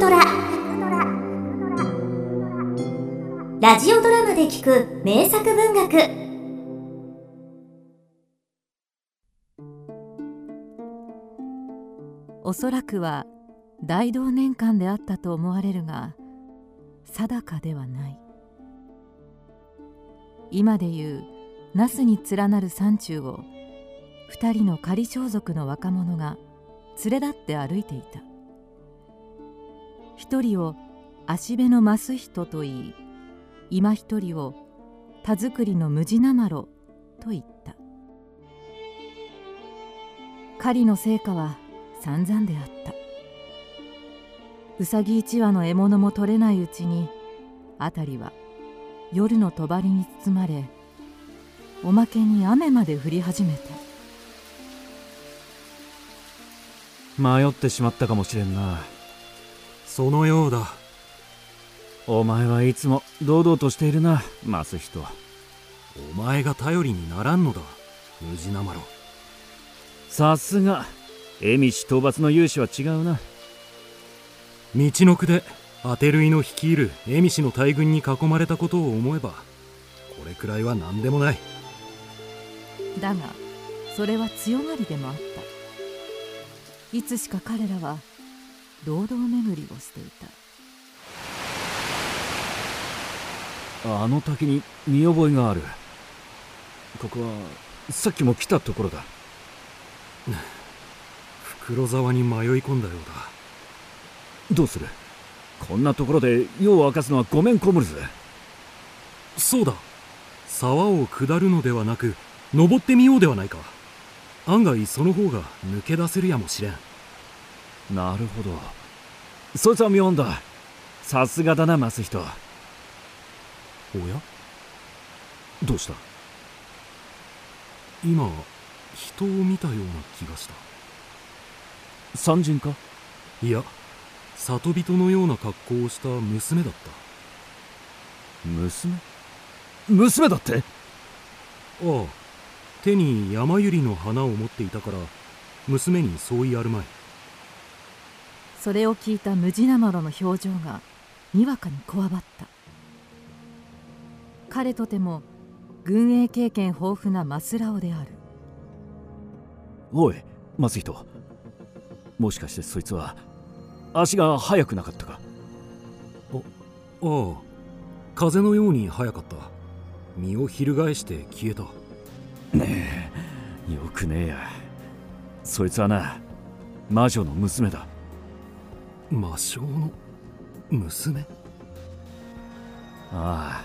トラ。ラジオドラマで聞く名作文学。おそらくは大同年間であったと思われるが定かではない。今でいう那須に連なる山中を二人の仮装束の若者が連れ立って歩いていた。一人を足辺の増人と言い今一人を田作りの無地なまろと言った。狩りの成果は散々であった。うさぎ一羽の獲物も取れないうちに辺りは夜の帳に包まれおまけに雨まで降り始めた。迷ってしまったかもしれんな。そのようだ。お前はいつも堂々としているなマスヒトお前が頼りにならんのだムジナマロさすが蝦夷討伐の勇士は違うな。道のくでアテルイの率いる蝦夷の大軍に囲まれたことを思えばこれくらいは何でもない。だがそれは強がりでもあった。いつしか彼らは堂々巡りをしていた。あの滝に見覚えがある。ここはさっきも来たところだ。袋沢に迷い込んだようだ。どうする？こんなところで夜を明かすのはごめんこむるぜそうだ。沢を下るのではなく登ってみようではないか。案外その方が抜け出せるやもしれんなるほど。そいつは妙だ。さすがだなマスヒトおや？どうした？今人を見たような気がした。山人か？いや里人のような格好をした娘だった。娘？娘だって？ああ手に山百合の花を持っていたから娘にそう言いあるまいそれを聞いたムジナマロの表情がにわかにこわばった。彼とても軍営経験豊富なマスラオである。おい松人もしかしてそいつは足が速くなかったか？あああ。風のように速かった。身を翻して消えた。ねえよくねえや。そいつはな魔女の娘だ魔性の娘。ああ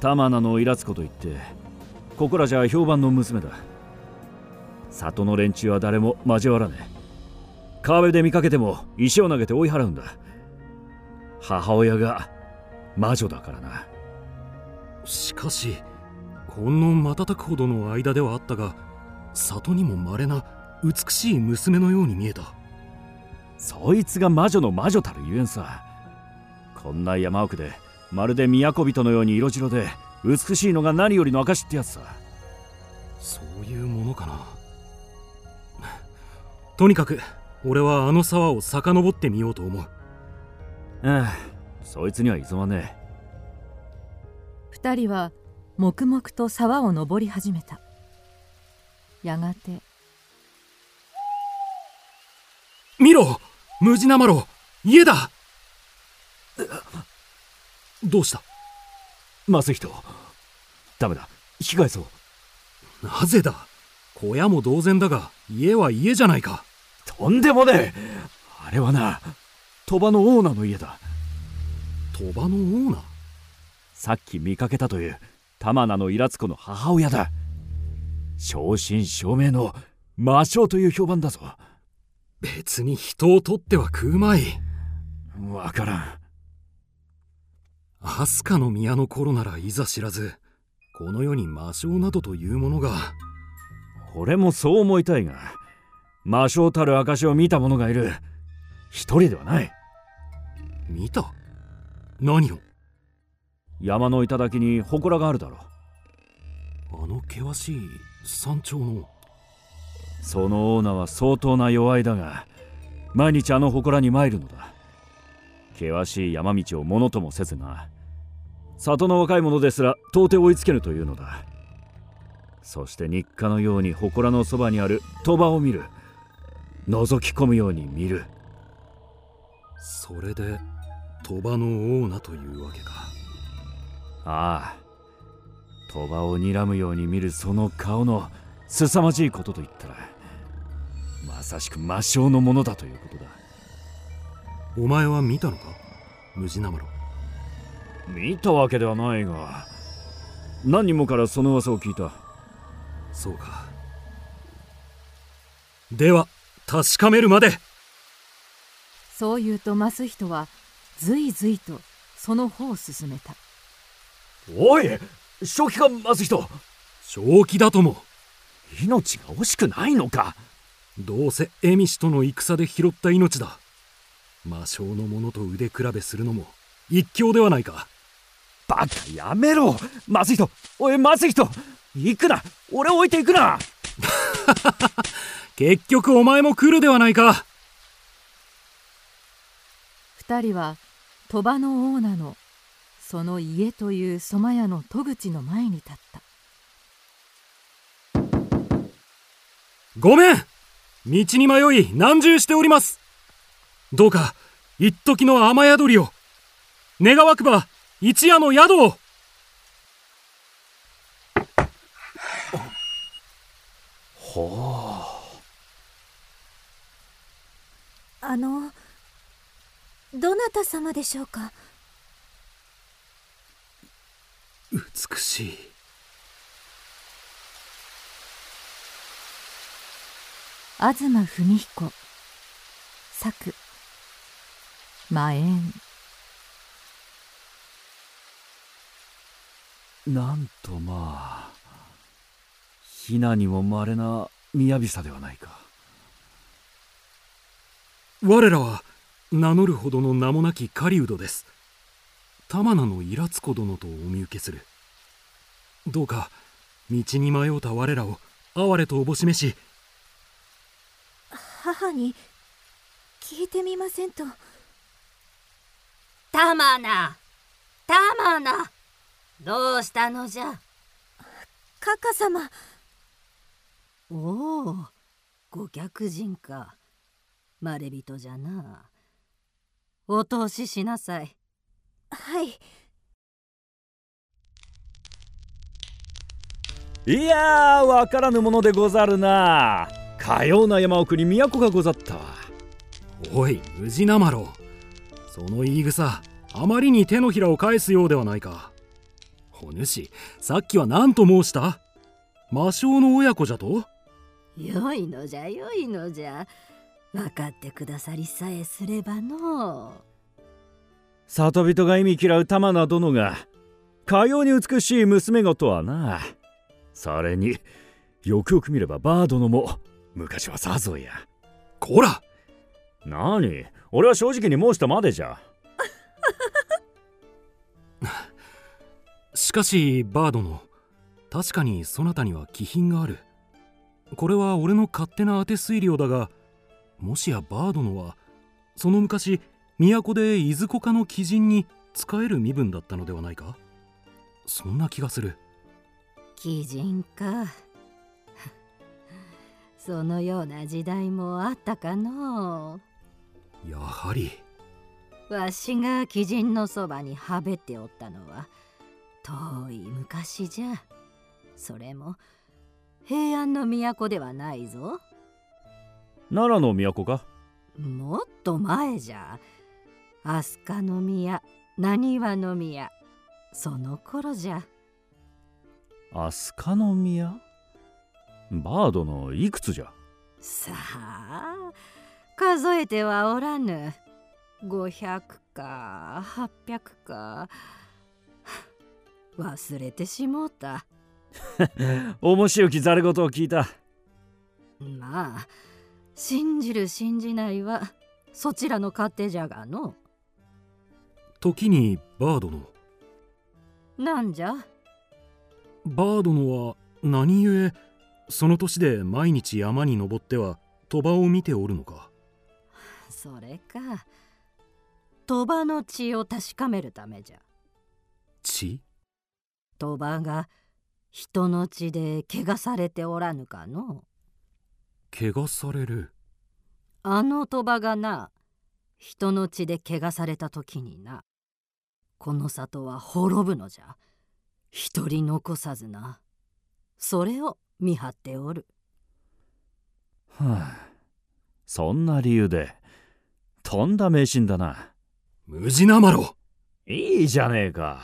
玉名のイラつこと言ってここらじゃ評判の娘だ。里の連中は誰も交わらねえ。川辺で見かけても石を投げて追い払うんだ。母親が魔女だからな。しかしほんの瞬くほどの間ではあったが里にも稀な美しい娘のように見えたそいつが魔女の魔女たるゆえんさ。こんな山奥でまるで都人のように色白で美しいのが何よりの証ってやつさ。そういうものかな。とにかく俺はあの沢を遡ってみようと思う。ああそいつには急まねえ。二人は黙々と沢を登り始めた。やがて。見ろムジナマロ家だ。どうした？マスヒトダメだ。引き返そう。なぜだ？小屋も同然だが家は家じゃないか。とんでもねえ。あれはな鳥羽のオーナーの家だ。鳥羽のオーナー？さっき見かけたという玉名のイラツコの母親だ。正真正銘の魔性という評判だぞ別に人を取っては食うまい。わからん。アスカの宮の頃ならいざ知らずこの世に魔性などというものが。俺もそう思いたいが魔性たる証を見た者がいる。一人ではない。見た？何を？山の頂に祠があるだろあの険しい山頂のそのオーナーは相当な弱いだが毎日あの祠に参るのだ。険しい山道をものともせずな里の若い者ですら到底追いつけぬというのだ。そして日課のように祠のそばにある鳥羽を見る。覗き込むように見る。それで鳥羽のオーナというわけか。ああ。鳥羽を睨むように見るその顔の凄まじいことと言ったらまさしく魔性のものだということだ。お前は見たのか？ムジナマロ見たわけではないが何人もからその噂を聞いた。そうか。では確かめるまで。そう言うとマスヒトはずいずいとその方を進めた。おい正気かマスヒト正気だとも命が惜しくないのか？どうせエミシとの戦で拾った命だ。魔性の者と腕比べするのも一興ではないか。バカやめろ！マスヒトおいマスヒト行くな！俺を置いていくな！結局お前も来るではないか。二人は鳥羽のオーナのその家という蕎麦屋の戸口の前に立ったごめん。道に迷い難渋しております。どうか一時の雨宿りを。願わくば一夜の宿を。ほあのどなた様でしょうか？美しい東文彦。作。魔縁うなんとまあひなにもまれな雅さではないか。我らは名乗るほどの名もなき狩人です。玉名のイラツコ殿とお見受けする。どうか道に迷うた我らを哀れとおぼしめし母に聞いてみませんと。たまなたまな。どうしたのじゃ？カカ様。おおご客人か。まれびとじゃな。お通ししなさい。はい。いやーわからぬものでござるなかような山奥に都がござった。わおい宇治なまろその言い草あまりに手のひらを返すようではないか。お主さっきは何と申した？魔性の親子じゃと？よいのじゃよいのじゃ。分かってくださりさえすればの。里人が意味嫌う玉名殿がかように美しい娘御とはな。それによくよく見ればバー殿も昔はさぞや。こら！何？俺は正直に申したまでじゃ。しかしバー殿確かにそなたには気品がある。これは俺の勝手な当て推量だがもしやバー殿はその昔都でいずこかの鬼人に仕える身分だったのではないか？そんな気がする。鬼人かそのような時代もあったかのやはり。わしが鬼人のそばにはべっておったのは遠い昔じゃ。それも平安の都ではないぞ。奈良の都か？もっと前じゃ。飛鳥の宮浪速の宮その頃じゃ。飛鳥の宮？バードのいくつじゃ？さあ数えてはおらぬ。500か800か。忘れてしもうた。面白きざれ言を聞いた。まあ信じる信じないはそちらの勝手じゃがの。時にバー殿なんじゃ？バー殿は何故その年で毎日山に登っては鳥羽を見ておるのか？それか。鳥羽の血を確かめるためじゃ。血？鳥羽が人の血で怪我されておらぬかの？怪我される。あの鳥羽がな人の血で怪我された時になこの里は滅ぶのじゃ。一人残さずな。それを見張っておる。はあそんな理由でとんだ迷信だな。ムジナマロいいじゃねえか。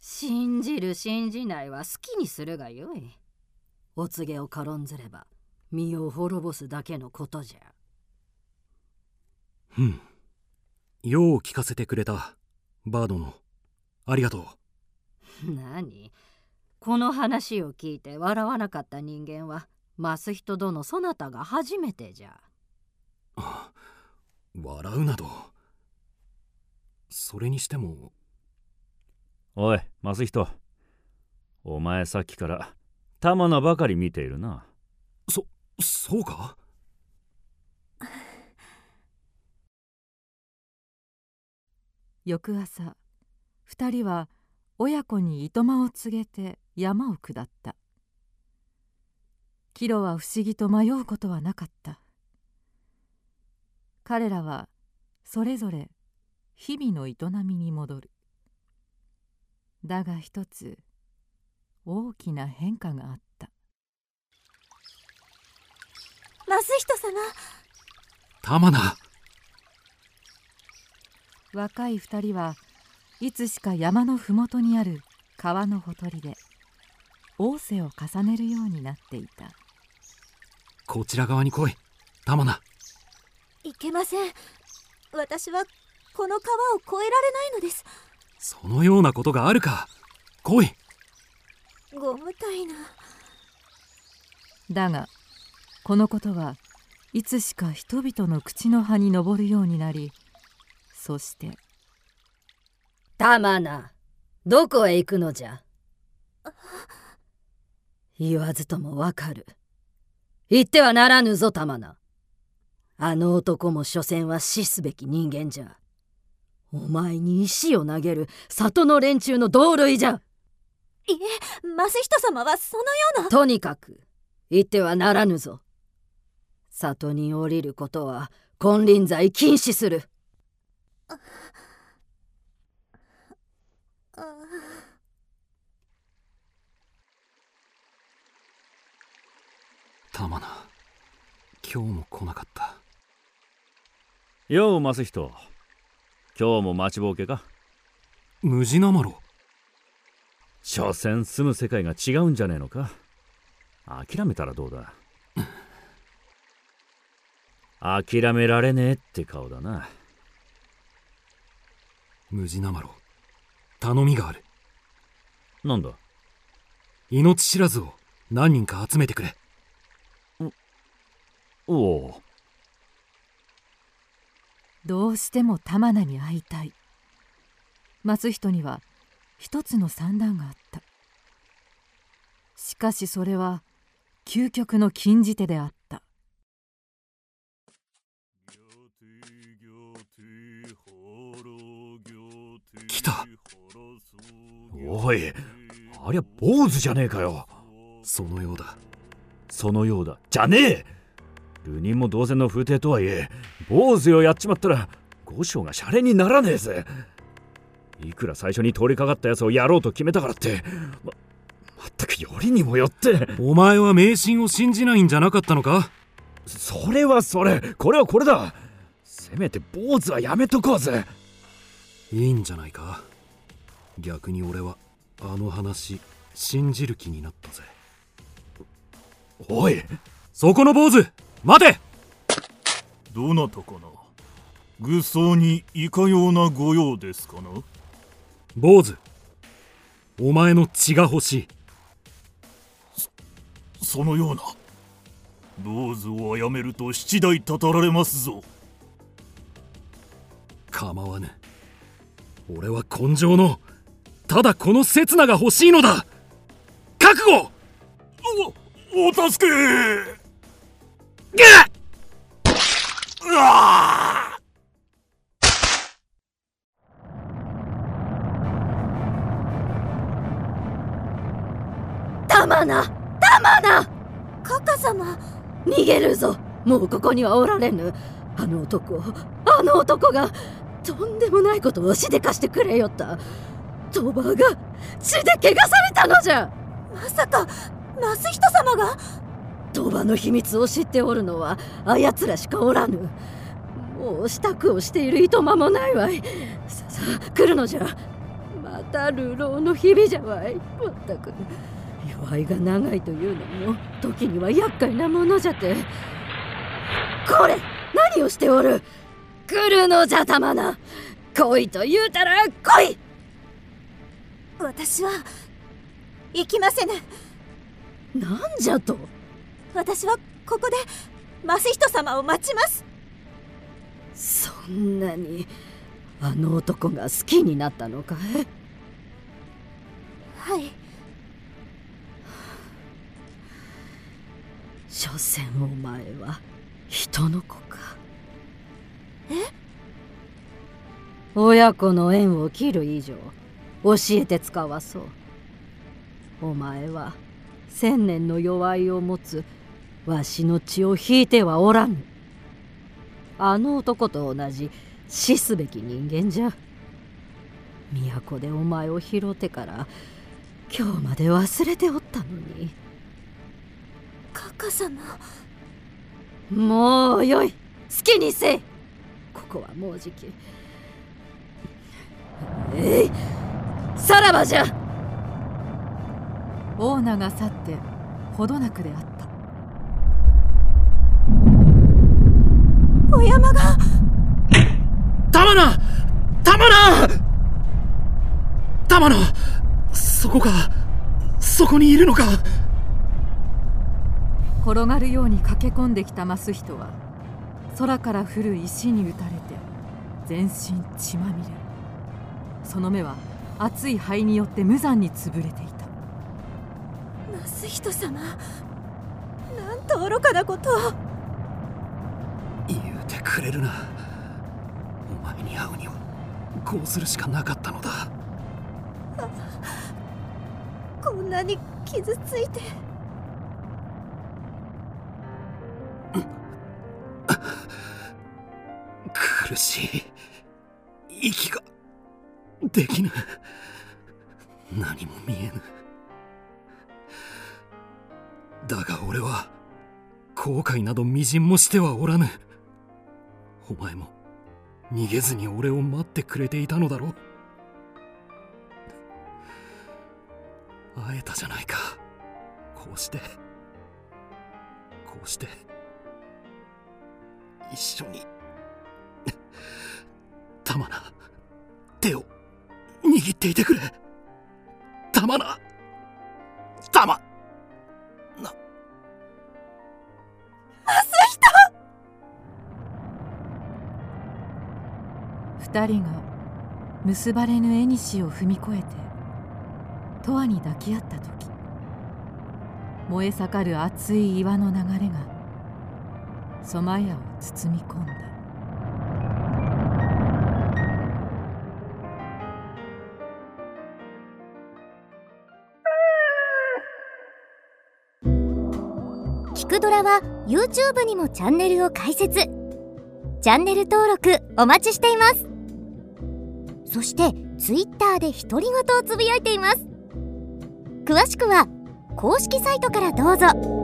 信じる信じないは好きにするがよい。お告げを軽んずれば身を滅ぼすだけのことじゃ。うん。よう聞かせてくれたバードの。ありがとう。何？この話を聞いて笑わなかった人間はマスヒト殿そなたが初めてじゃ。あ笑うなど。それにしても。おいマスヒトお前さっきから玉名ばかり見ているな。そそうか？翌朝二人は親子に糸間を告げて山を下った。キロは不思議と迷うことはなかった。彼らはそれぞれ日々の営みに戻る。だが一つ大きな変化があった。マスヒト様。玉名。若い二人はいつしか山の麓にある川のほとりで仰せを重ねるようになっていた。こちら側に来い。玉名いけません。私はこの川を越えられないのです。そのようなことがあるか。来い。ご無体な。だがこのことはいつしか人々の口の葉に上るようになりそして玉名どこへ行くのじゃ？言わずともわかる。言ってはならぬぞ玉名。あの男も所詮は死すべき人間じゃ。お前に石を投げる里の連中の同類じゃ。いえマスヒト様はそのような。とにかく言ってはならぬぞ。里に降りることは金輪際禁止する玉名今日も来なかった。ようマスヒト今日も待ちぼうけか。ムジナマロ所詮住む世界が違うんじゃねえのか。諦めたらどうだ。諦められねえって顔だな。ムジナマロ頼みがある。なんだ？命知らずを何人か集めてくれおおどうしても玉名に会いたい。松人には一つの算段があった。しかしそれは究極の禁じ手であった。来た。おいありゃ坊主じゃねえかよ。そのようだ。そのようだ。じゃねえ。流人も同然の風体とはいえ坊主をやっちまったら五章がシャレにならねえぜ。いくら最初に通りかかったやつをやろうと決めたからってままったくよりにもよって。お前は迷信を信じないんじゃなかったのか？それはそれ。これはこれだ。せめて坊主はやめとこうぜ。いいんじゃないか？逆に俺はあの話信じる気になったぜ。おい。そこの坊主待て。どなたかな？愚僧にいかような御用ですかな？坊主。お前の血が欲しい。そのような。坊主を殺めると七代たたられますぞ。構わぬ。俺は根性のただこの刹那が欲しいのだ。覚悟。おお助けうわたまなたまなカカ様逃げるぞ。もうここにはおられぬ。あの男あの男がとんでもないことをしでかしてくれよった。鳥羽が血で汚されたのじゃ。まさか益人様が？鳥羽の秘密を知っておるのはあやつらしかおらぬ。もう支度をしているいとまもないわい。ささ来るのじゃ。また流浪の日々じゃわい。まったく弱いが長いというのも時には厄介なものじゃて。これ何をしておる？来るのじゃたまな。来いと言うたら来い！私は行きませぬ。なんじゃと？私はここでマスヒト様を待ちます。そんなにあの男が好きになったのか？いはい。所詮お前は人の子か。え？親子の縁を切る以上教えて使わそう。お前は千年の弱いを持つわしの血を引いてはおらぬ。あの男と同じ死すべき人間じゃ。都でお前を拾ってから今日まで忘れておったのに。カカ様。もうよい。好きにせい。ここはもうじき。えい。さらばじゃ。オーナが去ってほどなくであったお山が。玉名玉名。玉名そこかそこにいるのか。転がるように駆け込んできたマスヒトは空から降る石に打たれて全身血まみれ。その目は熱い灰によって無残に潰れていた。マスヒト様なんと愚かなことをくれるな。お前に会うにはこうするしかなかったのだ。こんなに傷ついて。苦しい。息ができぬ。何も見えぬ。だが俺は後悔などみじんもしてはおらぬお前も逃げずに俺を待ってくれていたのだろう。会えたじゃないか。こうしてこうして一緒に玉名手を握っていてくれ。玉名人が結ばれぬ縁を踏み越えて永遠に抱き合った時燃え盛る熱い岩の流れがソマヤを包み込んだ。キくドラは YouTube にもチャンネルを開設チャンネル登録お待ちしていますそして Twitter で独り言をつぶやいています。詳しくは公式サイトからどうぞ。